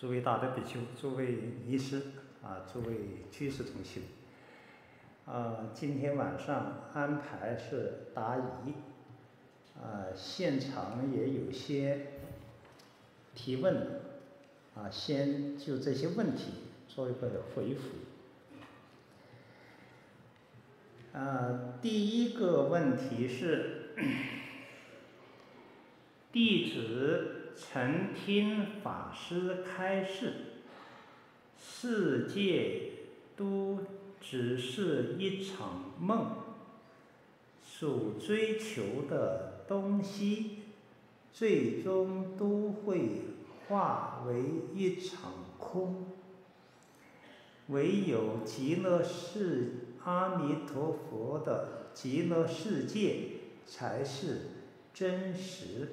诸位大德比丘，诸位尼师啊，诸位居士同修，啊，今天晚上安排是答疑，啊，现场也有些提问，啊，先就这些问题做一个回复。啊，第一个问题是，弟子。曾听法师开示，世界都只是一场梦，所追求的东西，最终都会化为一场空。唯有极乐世阿弥陀佛的极乐世界才是真实。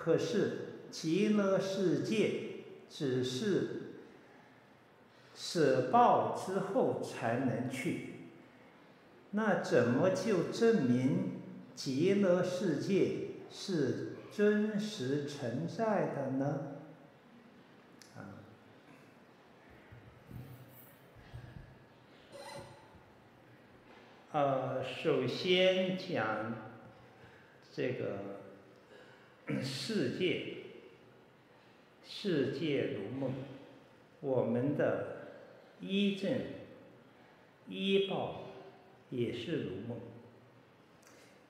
可是极乐世界只是舍报之后才能去，那怎么就证明极乐世界是真实存在的呢？啊，呃，首先讲这个。世界，世界如梦，我们的依正、依报也是如梦，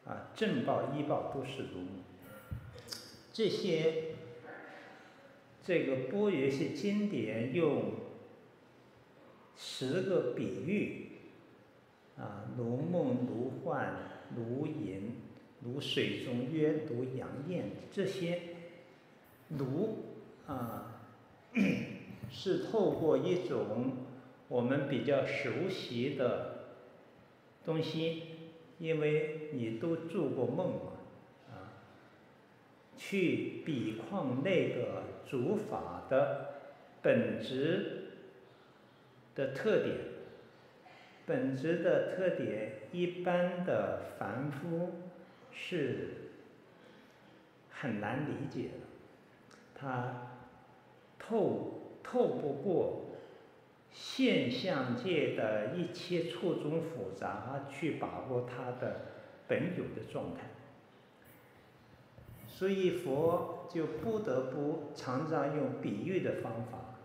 啊，正报、依报都是如梦。这些，这个般若些经典用十个比喻，啊，如梦、如幻、如影。如水中月，如阳焰，这些如啊，是透过一种我们比较熟悉的东西，因为你都做过梦嘛，啊，去比况那个诸法的本质的特点，本质的特点，一般的凡夫。是很难理解的，它透透不过现象界的一切错综复杂去把握它的本有的状态，所以佛就不得不常常用比喻的方法，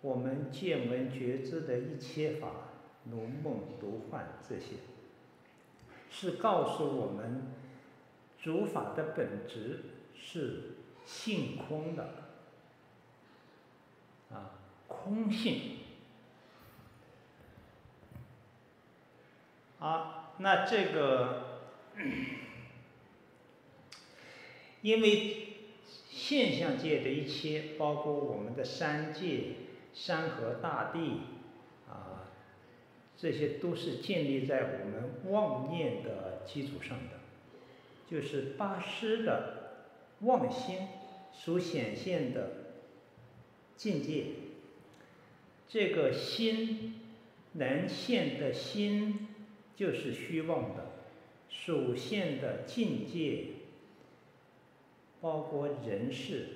我们见闻觉知的一切法，如梦如幻这些，是告诉我们。诸法的本质是性空的，啊，空性。啊，那这个，因为现象界的一切，包括我们的三界、山河大地，啊，这些都是建立在我们妄念的基础上的。就是八识的妄心所显现的境界，这个心能现的心就是虚妄的，所现的境界包括人事，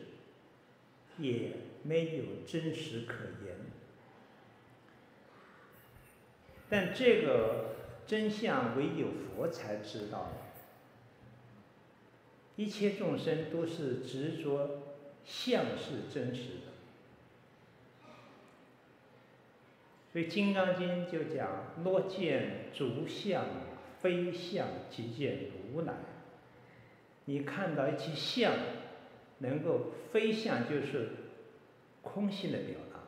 也没有真实可言。但这个真相唯有佛才知道。一切众生都是执着相是真实的，所以《金刚经》就讲：若见诸相非相，即见如来。你看到一切相能够非相，就是空性的表达。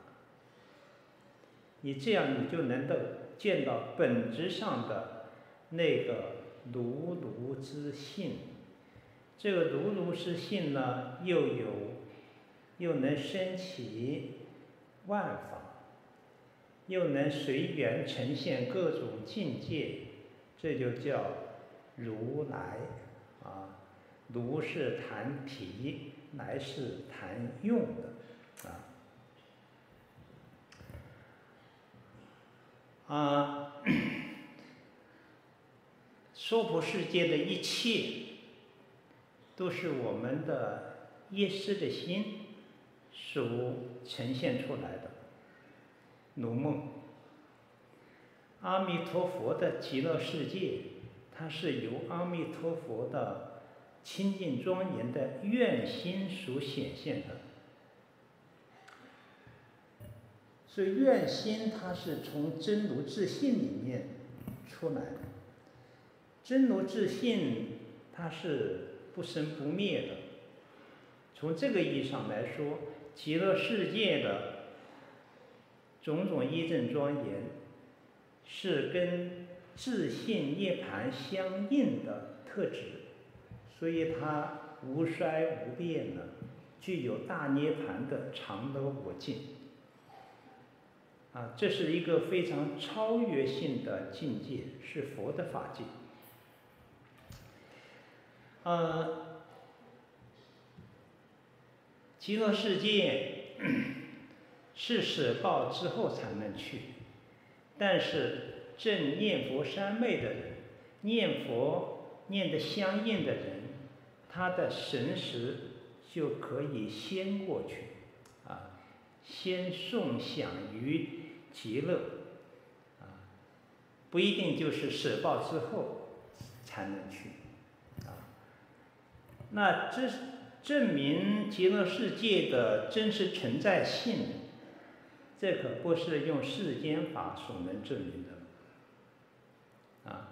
你这样，你就能够见到本质上的那个如如之性。这个如如是性呢，又有，又能生起万法，又能随缘呈现各种境界，这就叫如来啊。如是谈体，来是谈用的啊。啊，娑婆世界的一切。都是我们的业识的心所呈现出来的如梦。阿弥陀佛的极乐世界，它是由阿弥陀佛的清净庄严的愿心所显现的。所以愿心它是从真如自性里面出来的，真如自性它是不生不灭的。从这个意义上来说，极乐世界的种种一正庄严，是跟自性涅槃相应的特质，所以它无衰无变的，具有大涅槃的常乐我净。啊，这是一个非常超越性的境界，是佛的法界。呃，极乐世界 是舍报之后才能去，但是正念佛三昧的人，念佛念得相应的人，他的神识就可以先过去，啊，先送享于。极乐，啊，不一定就是舍报之后才能去，那这证明极乐世界的真实存在性，这可不是用世间法所能证明的，啊，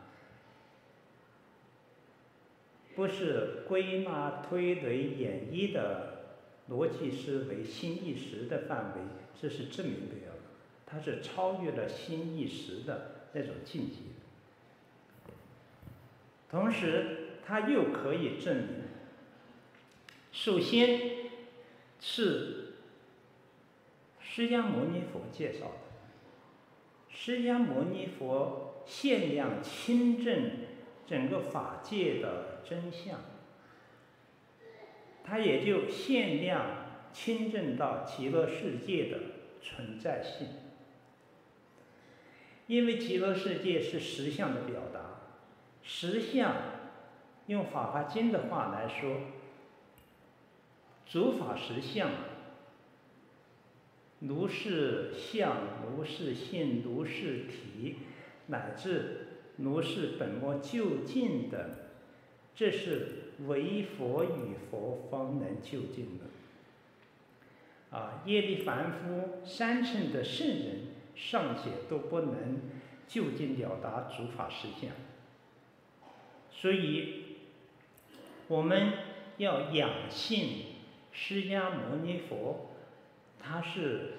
不是归纳推论演绎的逻辑思维、心意识的范围，这是证明不了的。它是超越了心意识的那种境界，同时它又可以证明，首先是释迦牟尼佛介绍的，释迦牟尼佛限量亲证整个法界的真相，他也就限量亲证到极乐世界的存在性。因为极乐世界是实相的表达，实相用《法华经》的话来说，诸法实相，如是相，如是性，如是体，乃至如是本末究竟等，这是唯佛与佛方能究竟的。啊，业力凡夫三乘的圣人。尚且都不能究竟了达诸法实相，所以我们要养性释迦牟尼佛，他是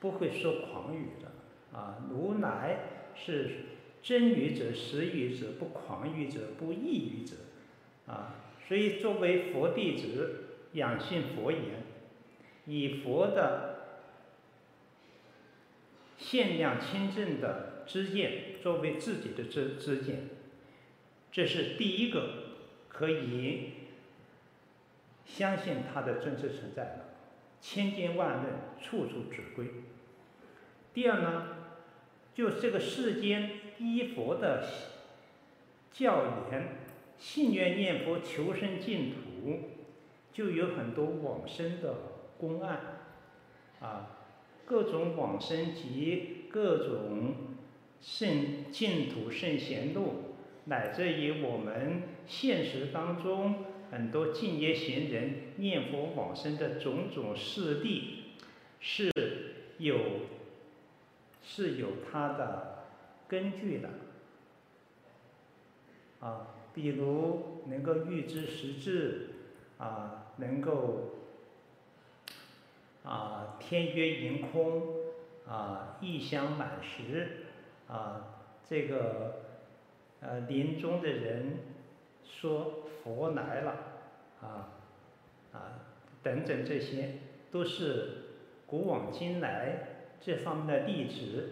不会说狂语的啊！如来是真语者、实语者、不狂语者、不异语者啊！所以作为佛弟子，仰信佛言，以佛的。限量亲证的知见作为自己的知知见，这是第一个可以相信它的真实存在了，千经万论处处指归。第二呢，就这个世间依佛的教言，信愿念佛求生净土，就有很多往生的公案，啊。各种往生及各种圣净土圣贤路，乃至于我们现实当中很多净业贤人念佛往生的种种事例，是有是有它的根据的。啊，比如能够预知时至，啊，能够。啊，天月盈空，啊，异香满室，啊，这个呃临终的人说佛来了，啊，啊，等等这些都是古往今来这方面的例子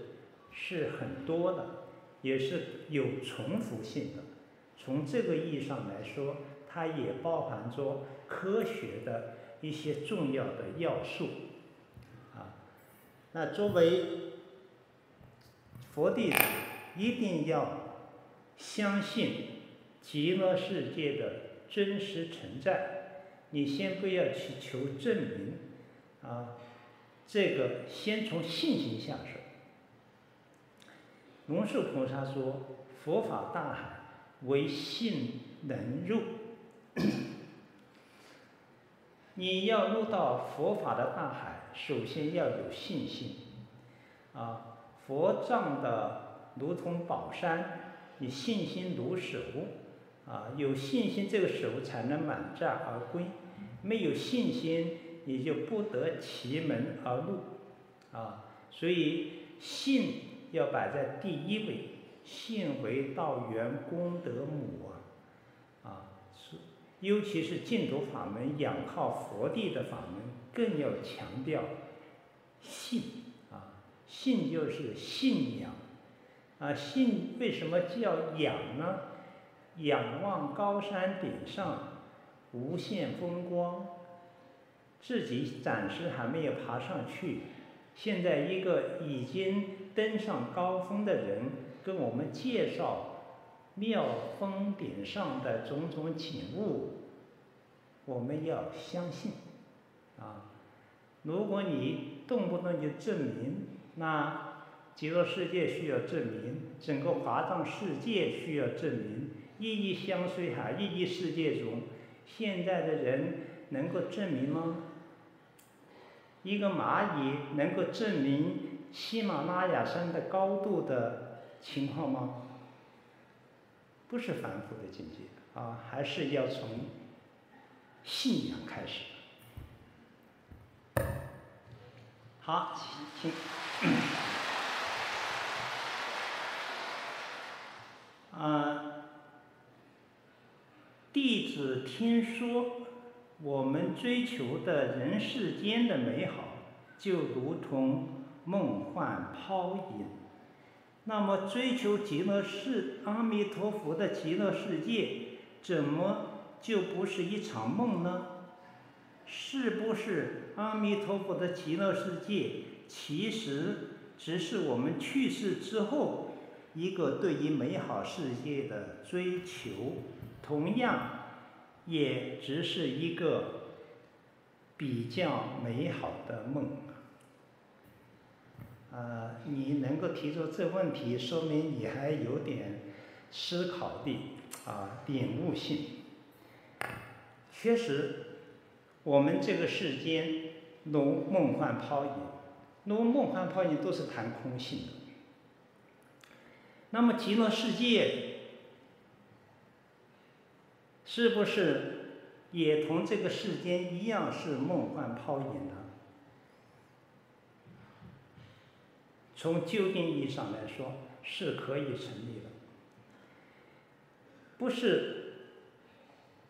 是很多的，也是有重复性的。从这个意义上来说，它也包含着科学的。一些重要的要素，啊，那作为佛弟子，一定要相信极乐世界的真实存在。你先不要去求证明，啊，这个先从信心下手。龙树菩萨说：“佛法大海，唯信能入。”你要入到佛法的大海，首先要有信心。啊，佛藏的如同宝山，你信心如手。啊，有信心，这个手才能满载而归；没有信心，你就不得其门而入。啊，所以信要摆在第一位，信为道源功德母啊。啊尤其是净土法门，仰靠佛地的法门，更要强调信啊，信就是信仰啊，信为什么叫仰呢？仰望高山顶上无限风光，自己暂时还没有爬上去，现在一个已经登上高峰的人跟我们介绍。妙峰顶上的种种景物，我们要相信，啊！如果你动不动就证明，那极乐世界需要证明，整个华藏世界需要证明，一亿相随哈，一亿世界中，现在的人能够证明吗？一个蚂蚁能够证明喜马拉雅山的高度的情况吗？不是凡夫的境界啊，还是要从信仰开始。好，请。啊，弟子听说，我们追求的人世间的美好，就如同梦幻泡影。那么追求极乐世阿弥陀佛的极乐世界，怎么就不是一场梦呢？是不是阿弥陀佛的极乐世界，其实只是我们去世之后一个对于美好世界的追求，同样也只是一个比较美好的梦。呃，你能够提出这问题，说明你还有点思考的啊，领悟性。确实，我们这个世间如梦幻泡影，如梦幻泡影都是谈空性的。那么极乐世界是不是也同这个世间一样是梦幻泡影呢？从究竟意义上来说，是可以成立的，不是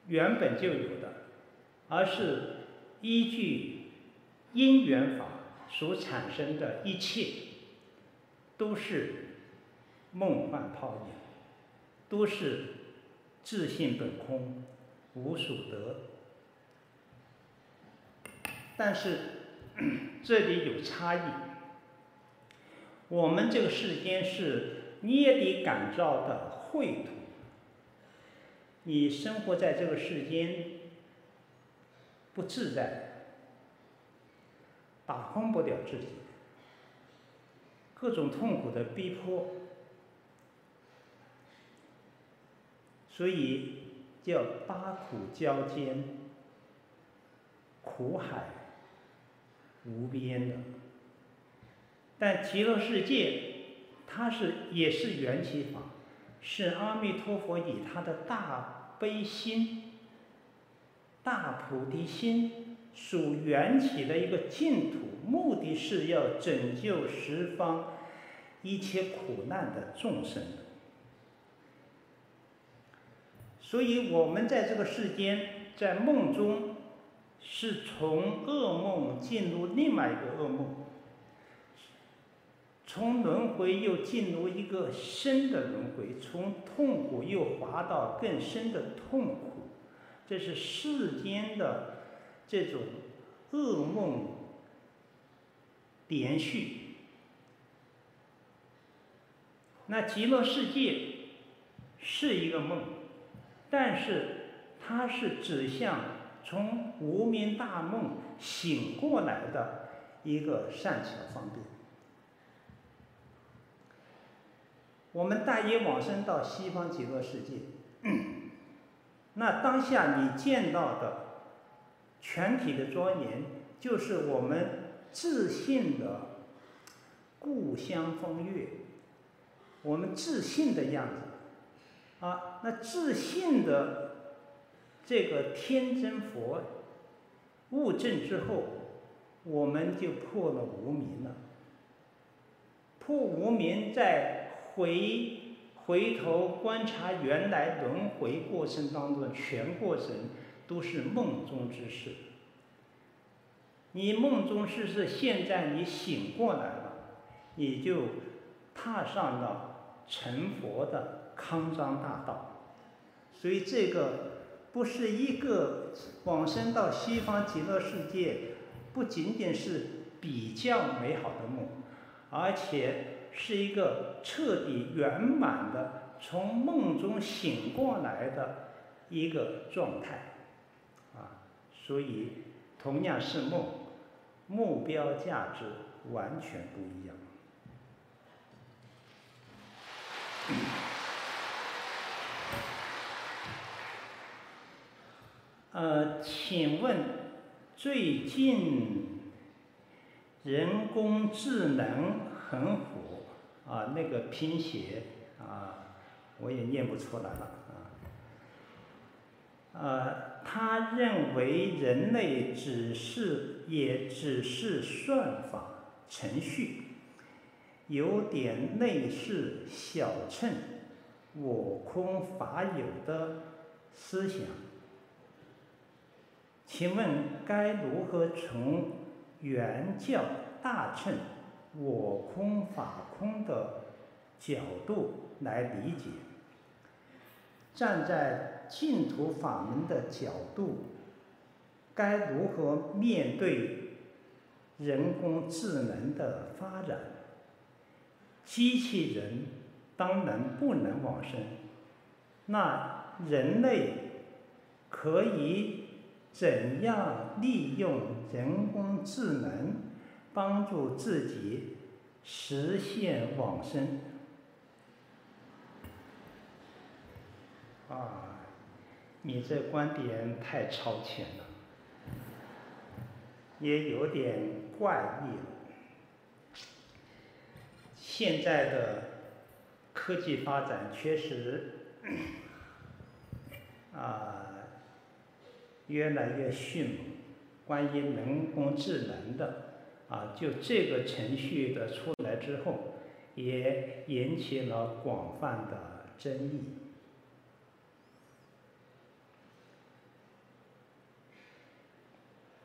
原本就有的，而是依据因缘法所产生的一切，都是梦幻泡影，都是自性本空，无所得。但是这里有差异。我们这个世间是捏底感召的秽土，你生活在这个世间不自在，打空不了自己，各种痛苦的逼迫，所以叫八苦交煎，苦海无边的。但极乐世界，它是也是缘起法，是阿弥陀佛以他的大悲心、大菩提心所缘起的一个净土，目的是要拯救十方一切苦难的众生。所以，我们在这个世间，在梦中，是从噩梦进入另外一个噩梦。从轮回又进入一个深的轮回，从痛苦又滑到更深的痛苦，这是世间的这种噩梦连续。那极乐世界是一个梦，但是它是指向从无明大梦醒过来的一个善巧方便。我们大业往生到西方极乐世界，那当下你见到的全体的庄严，就是我们自信的故乡风月，我们自信的样子，啊，那自信的这个天真佛悟证之后，我们就破了无明了，破无明在。回回头观察原来轮回过程当中，全过程都是梦中之事。你梦中之事，现在你醒过来了，你就踏上了成佛的康庄大道。所以这个不是一个往生到西方极乐世界，不仅仅是比较美好的梦，而且。是一个彻底圆满的从梦中醒过来的一个状态，啊，所以同样是梦，目标价值完全不一样。呃，请问最近人工智能很火。啊，那个拼写啊，我也念不出来了啊。呃，他认为人类只是也只是算法程序，有点类似小乘我空法有的思想。请问该如何从原教大乘？我空法空的角度来理解，站在净土法门的角度，该如何面对人工智能的发展？机器人当然不能往生，那人类可以怎样利用人工智能？帮助自己实现往生啊！你这观点太超前了，也有点怪异了。现在的科技发展确实啊越来越迅猛，关于人工智能的。啊，就这个程序的出来之后，也引起了广泛的争议。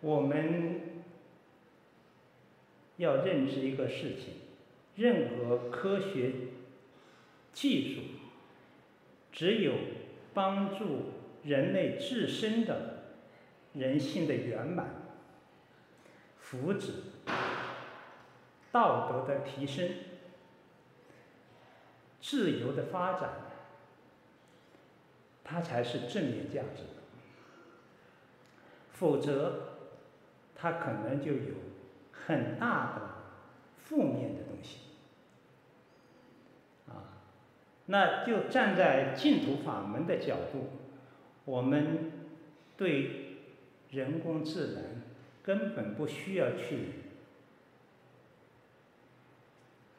我们要认知一个事情：任何科学技术，只有帮助人类自身的人性的圆满、福祉。道德的提升，自由的发展，它才是正面价值。否则，它可能就有很大的负面的东西。啊，那就站在净土法门的角度，我们对人工智能根本不需要去。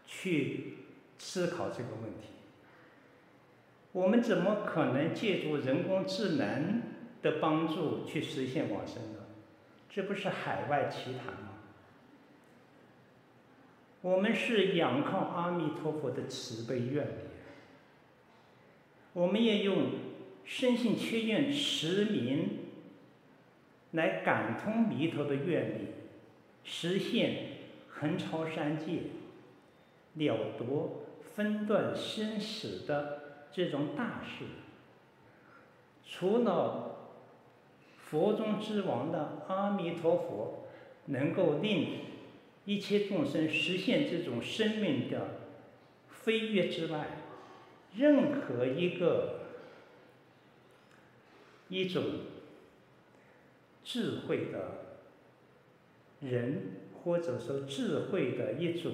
去思考这个问题，我们怎么可能借助人工智能的帮助去实现往生呢？这不是海外奇谈吗？我们是仰靠阿弥陀佛的慈悲愿力，我们也用深信切愿持名来感通弥陀的愿力，实现横超三界。了夺分段生死的这种大事，除了佛中之王的阿弥陀佛能够令一切众生实现这种生命的飞跃之外，任何一个一种智慧的人，或者说智慧的一种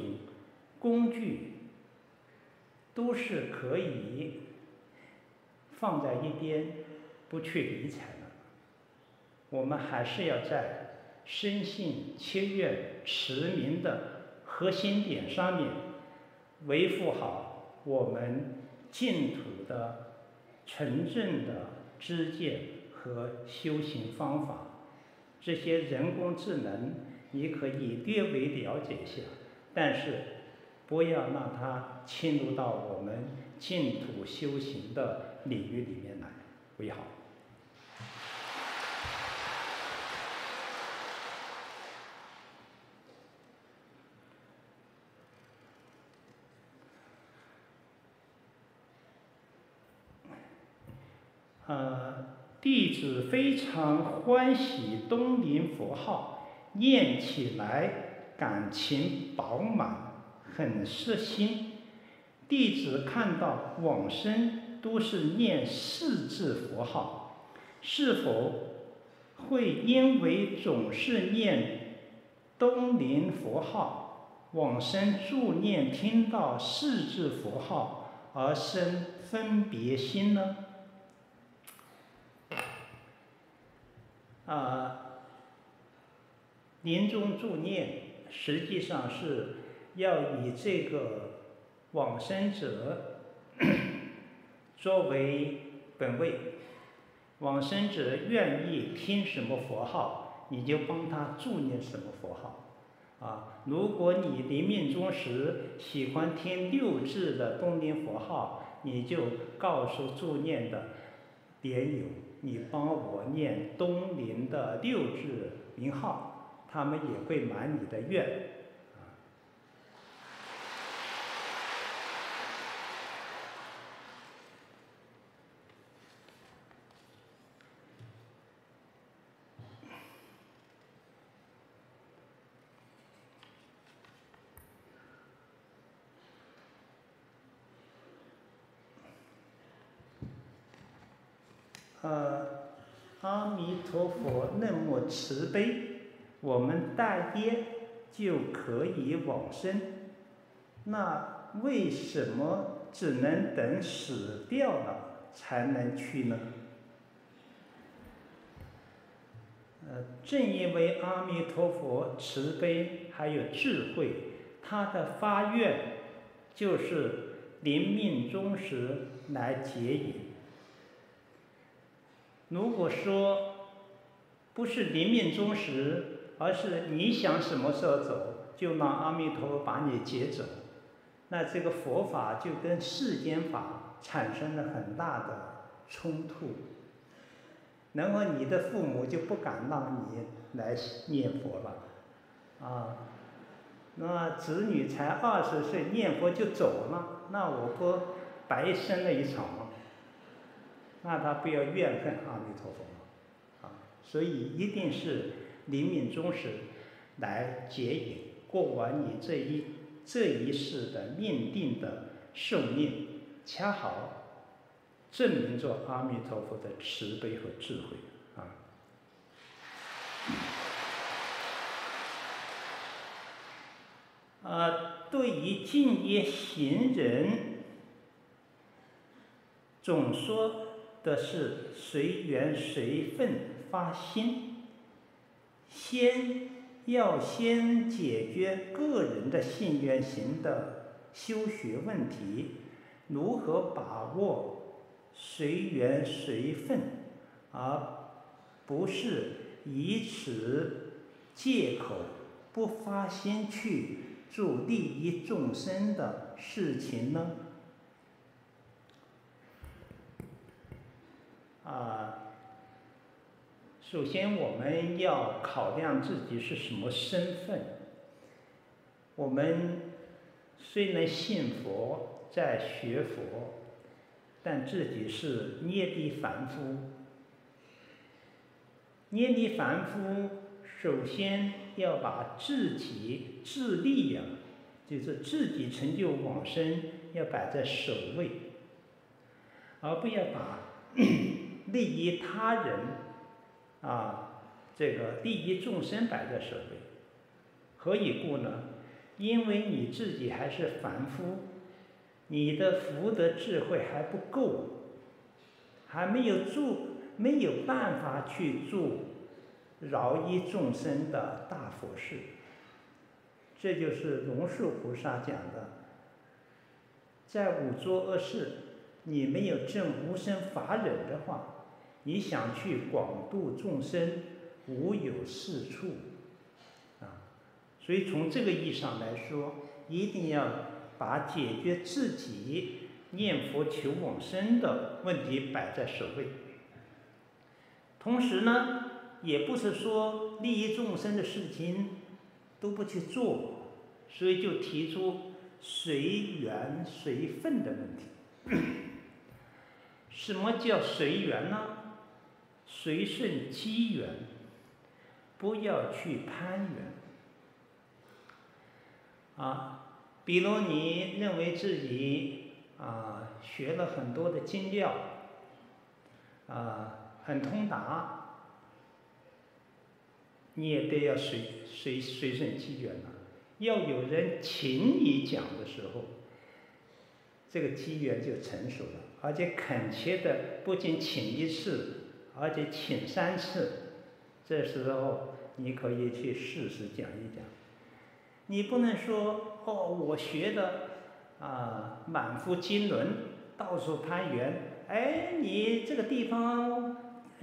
工具，都是可以放在一边，不去理睬的。我们还是要在深信、切愿、持名的核心点上面维护好我们净土的纯正的知见和修行方法。这些人工智能，你可以略微了解一下，但是不要让它侵入到我们净土修行的领域里面来为好。呃，弟子非常欢喜东林佛号，念起来感情饱满，很摄心。弟子看到往生都是念四字佛号，是否会因为总是念东林佛号，往生助念听到四字佛号而生分别心呢？啊，临终助念实际上是要以这个往生者 作为本位，往生者愿意听什么佛号，你就帮他助念什么佛号。啊，如果你临命终时喜欢听六字的东林佛号，你就告诉助念的莲友。你帮我念东林的六字名号，他们也会满你的愿。呃，佛那么慈悲，我们大业就可以往生。那为什么只能等死掉了才能去呢？呃，正因为阿弥陀佛慈悲还有智慧，他的发愿就是临命终时来接引。如果说不是临命终时，而是你想什么时候走，就让阿弥陀佛把你接走，那这个佛法就跟世间法产生了很大的冲突。然后你的父母就不敢让你来念佛了，啊，那子女才二十岁念佛就走了，那我不白生了一场吗？那他不要怨恨阿弥陀佛吗？所以一定是临命终时来接引，过完你这一这一世的命定的寿命，恰好证明着阿弥陀佛的慈悲和智慧啊。啊，对于敬业行人，总说。的是随缘随分发心，先要先解决个人的信愿行的修学问题，如何把握随缘随分，而不是以此借口不发心去做利益众生的事情呢？啊，首先我们要考量自己是什么身份。我们虽然信佛，在学佛，但自己是涅槃凡夫。涅槃凡夫首先要把自己自利呀，就是自己成就往生，要摆在首位，而不要把。利益他人，啊，这个利益众生摆在首位。何以故呢？因为你自己还是凡夫，你的福德智慧还不够，还没有做，没有办法去做饶益众生的大佛事。这就是龙树菩萨讲的，在五浊恶世，你没有证无生法忍的话，你想去广度众生，无有是处。啊所以从这个意义上来说，一定要把解决自己念佛求往生的问题摆在首位。同时呢，也不是说利益众生的事情都不去做，所以就提出随缘随分的问题。什么叫随缘呢？随顺机缘，不要去攀缘。啊，比如你认为自己啊学了很多的经料，啊很通达，你也得要随随随顺机缘了。要有人请你讲的时候，这个机缘就成熟了，而且恳切的不仅请一次，而且请三次，这时候你可以去试试讲一讲。你不能说哦，我学的啊满腹经纶，到处攀缘。哎，你这个地方，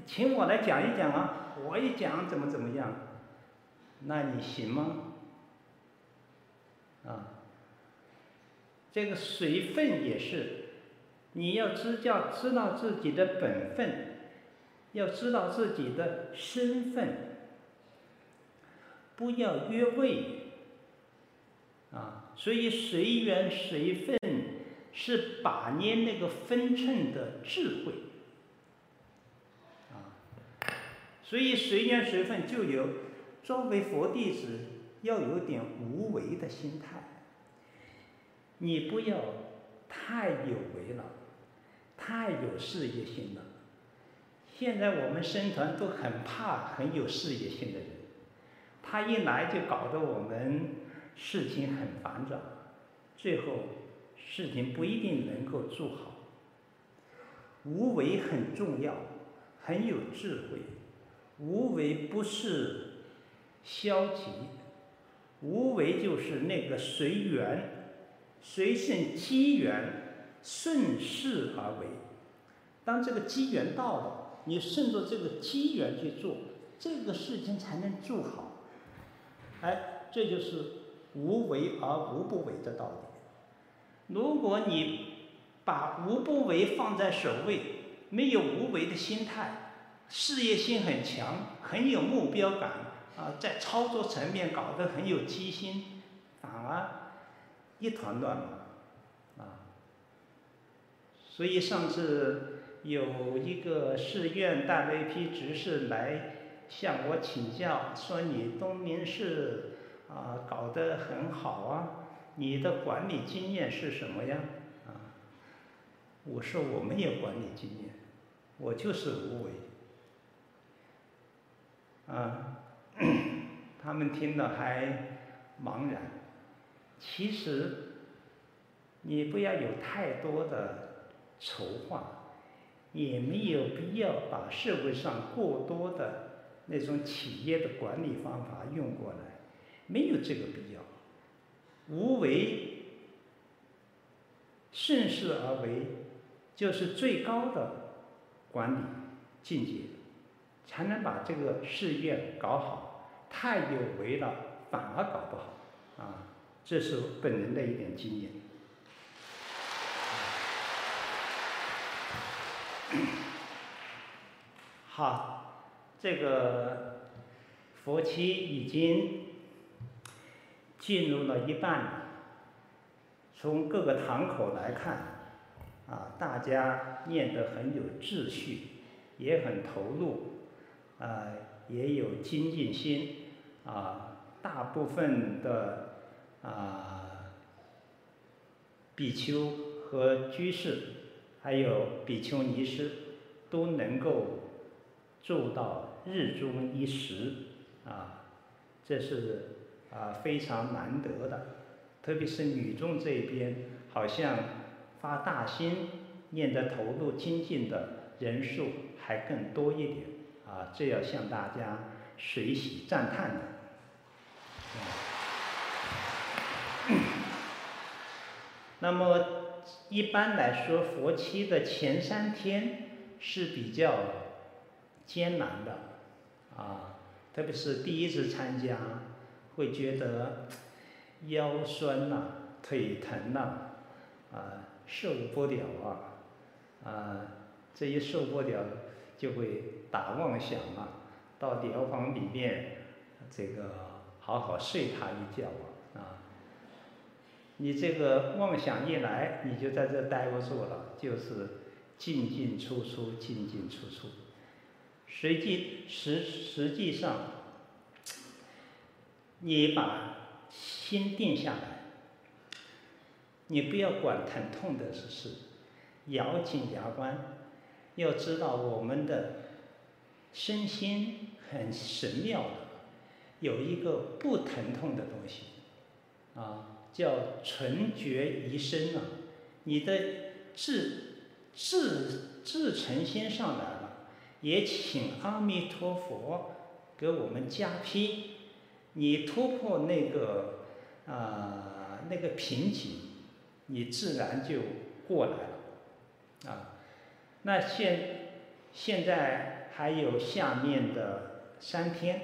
请我来讲一讲啊，我一讲怎么怎么样，那你行吗？啊，这个水分也是，你要知教，知道自己的本分，要知道自己的身份，不要越位。啊，所以随缘随分是把捏那个分寸的智慧。啊，所以随缘随分就有作为佛弟子要有点无为的心态。你不要太有为了，太有事业心了。现在我们生团都很怕很有事业心的人，他一来就搞得我们。事情很繁杂，最后事情不一定能够做好。无为很重要，很有智慧。无为不是消极，无为就是那个随缘，随顺机缘，顺势而为。当这个机缘到了，你顺着这个机缘去做，这个事情才能做好。哎，这就是。无为而无不为的道理。如果你把无不为放在首位，没有无为的心态，事业心很强，很有目标感啊，在操作层面搞得很有机心，反而一团乱麻啊。所以上次有一个寺院带了一批执事来向我请教，说你东明寺。啊，搞得很好啊！你的管理经验是什么呀？啊，我说我没有管理经验，我就是无为。啊，他们听了还茫然。其实，你不要有太多的筹划，也没有必要把社会上过多的那种企业的管理方法用过来。没有这个必要，无为，顺势而为，就是最高的管理境界，才能把这个事业搞好。太有为了，反而搞不好。啊，这是本人的一点经验。好，这个佛七已经。进入了一半，从各个堂口来看，啊，大家念得很有秩序，也很投入，啊，也有精进心，啊，大部分的啊比丘和居士，还有比丘尼师，都能够做到日中一时，啊，这是啊非常难得的，特别是女众这边，好像发大心念得投入精进的人数还更多一点，啊，这要向大家随喜赞叹的。那么一般来说，佛七的前三天是比较艰难的，啊，特别是第一次参加，会觉得腰酸呐、腿疼呐、啊，啊，受不了啊，啊，这一受不了就会打妄想啊，到疗房里面，这个好好睡他一觉啊。你这个妄想一来，你就在这待不住了，就是进进出出，进进出出。实际实实际上，你把心定下来，你不要管疼痛的事，咬紧牙关，要知道我们的身心很神妙的，有一个不疼痛的东西，啊。叫纯觉一生啊，你的自自自诚心上来了，也请阿弥陀佛给我们加批，你突破那个啊、那个瓶颈，你自然就过来了啊。那现现在还有下面的三天，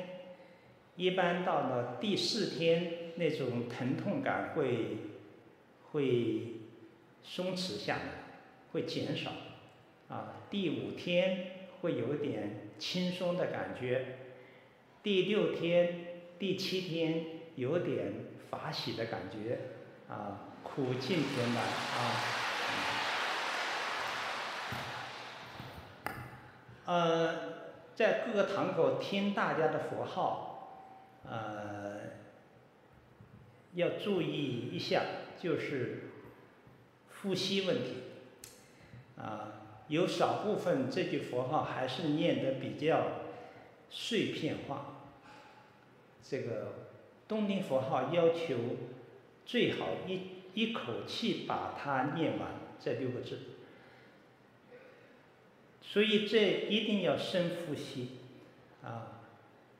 一般到了第四天。那种疼痛感会会松弛下来，会减少，啊，第五天会有点轻松的感觉，第六天、第七天有点法喜的感觉，啊，苦尽甜来啊，呃，在各个堂口听大家的佛号，呃。要注意一下，就是呼吸问题。啊，有少部分这句佛号还是念得比较碎片化。这个东林佛号要求最好一一口气把它念完这六个字。所以这一定要深呼吸，啊，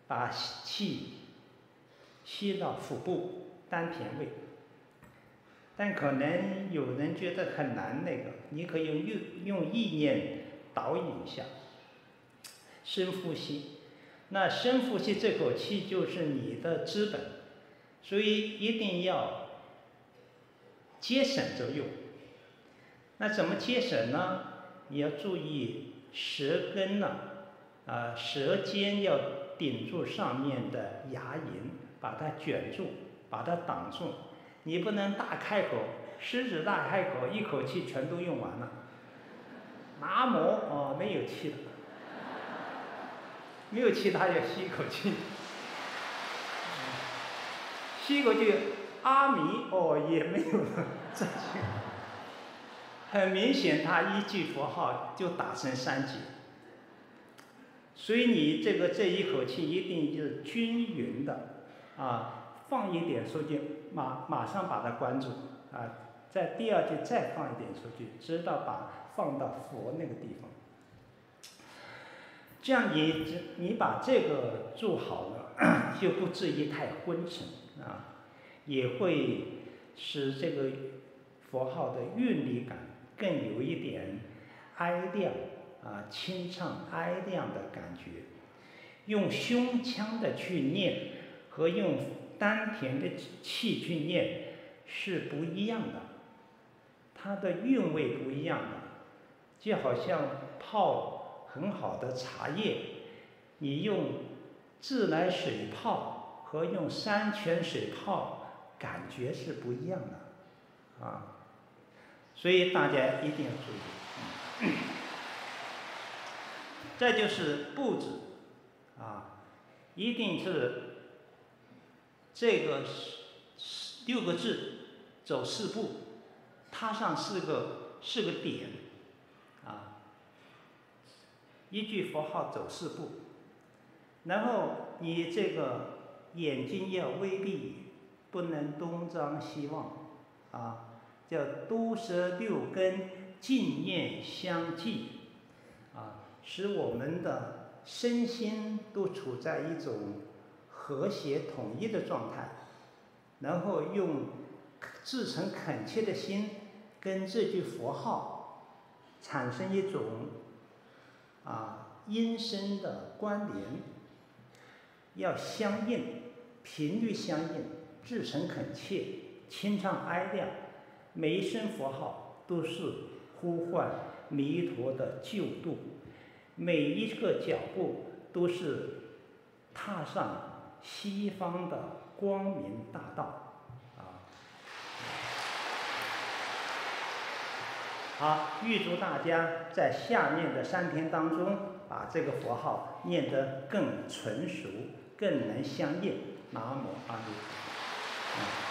把气吸到腹部。丹田位，但可能有人觉得很难那个，你可以用用意念导引一下，深呼吸。那深呼吸这口气就是你的资本，所以一定要节省着用。那怎么节省呢？你要注意舌根呢，啊，舌尖要顶住上面的牙龈，把它卷住。把它挡住，你不能大开口，狮子大开口，一口气全都用完了。南无哦，没有气了，没有气，他要吸一口气，吸一口气，阿弥哦也没有了，这句，很明显他一句佛号就打成三级，所以你这个这一口气一定就是均匀的，啊。放一点出去，马马上把它关住，啊，在第二句再放一点出去，直到把放到佛那个地方。这样你你把这个做好了，就不至于太昏沉啊，也会使这个佛号的韵律感更有一点哀亮啊，清唱哀亮的感觉。用胸腔的去念和用。丹田的气去念是不一样的，它的韵味不一样的，就好像泡很好的茶叶，你用自来水泡和用山泉水泡感觉是不一样的，啊，所以大家一定要注意。再就是步子，啊，一定是。这个六个字走四步，踏上四个四个点，啊，一句佛号走四步，然后你这个眼睛要微闭，不能东张西望，啊，叫毒舌六根净念相继，啊，使我们的身心都处在一种和谐统一的状态，然后用至诚恳切的心跟这句佛号产生一种啊音声的关联。要相应，频率相应，至诚恳切，清唱哀亮，每一声佛号都是呼唤弥陀的救度，每一个脚步都是踏上西方的光明大道，啊！好，预祝大家在下面的三天当中，把这个佛号念得更纯熟。更能相应，南无阿弥陀佛。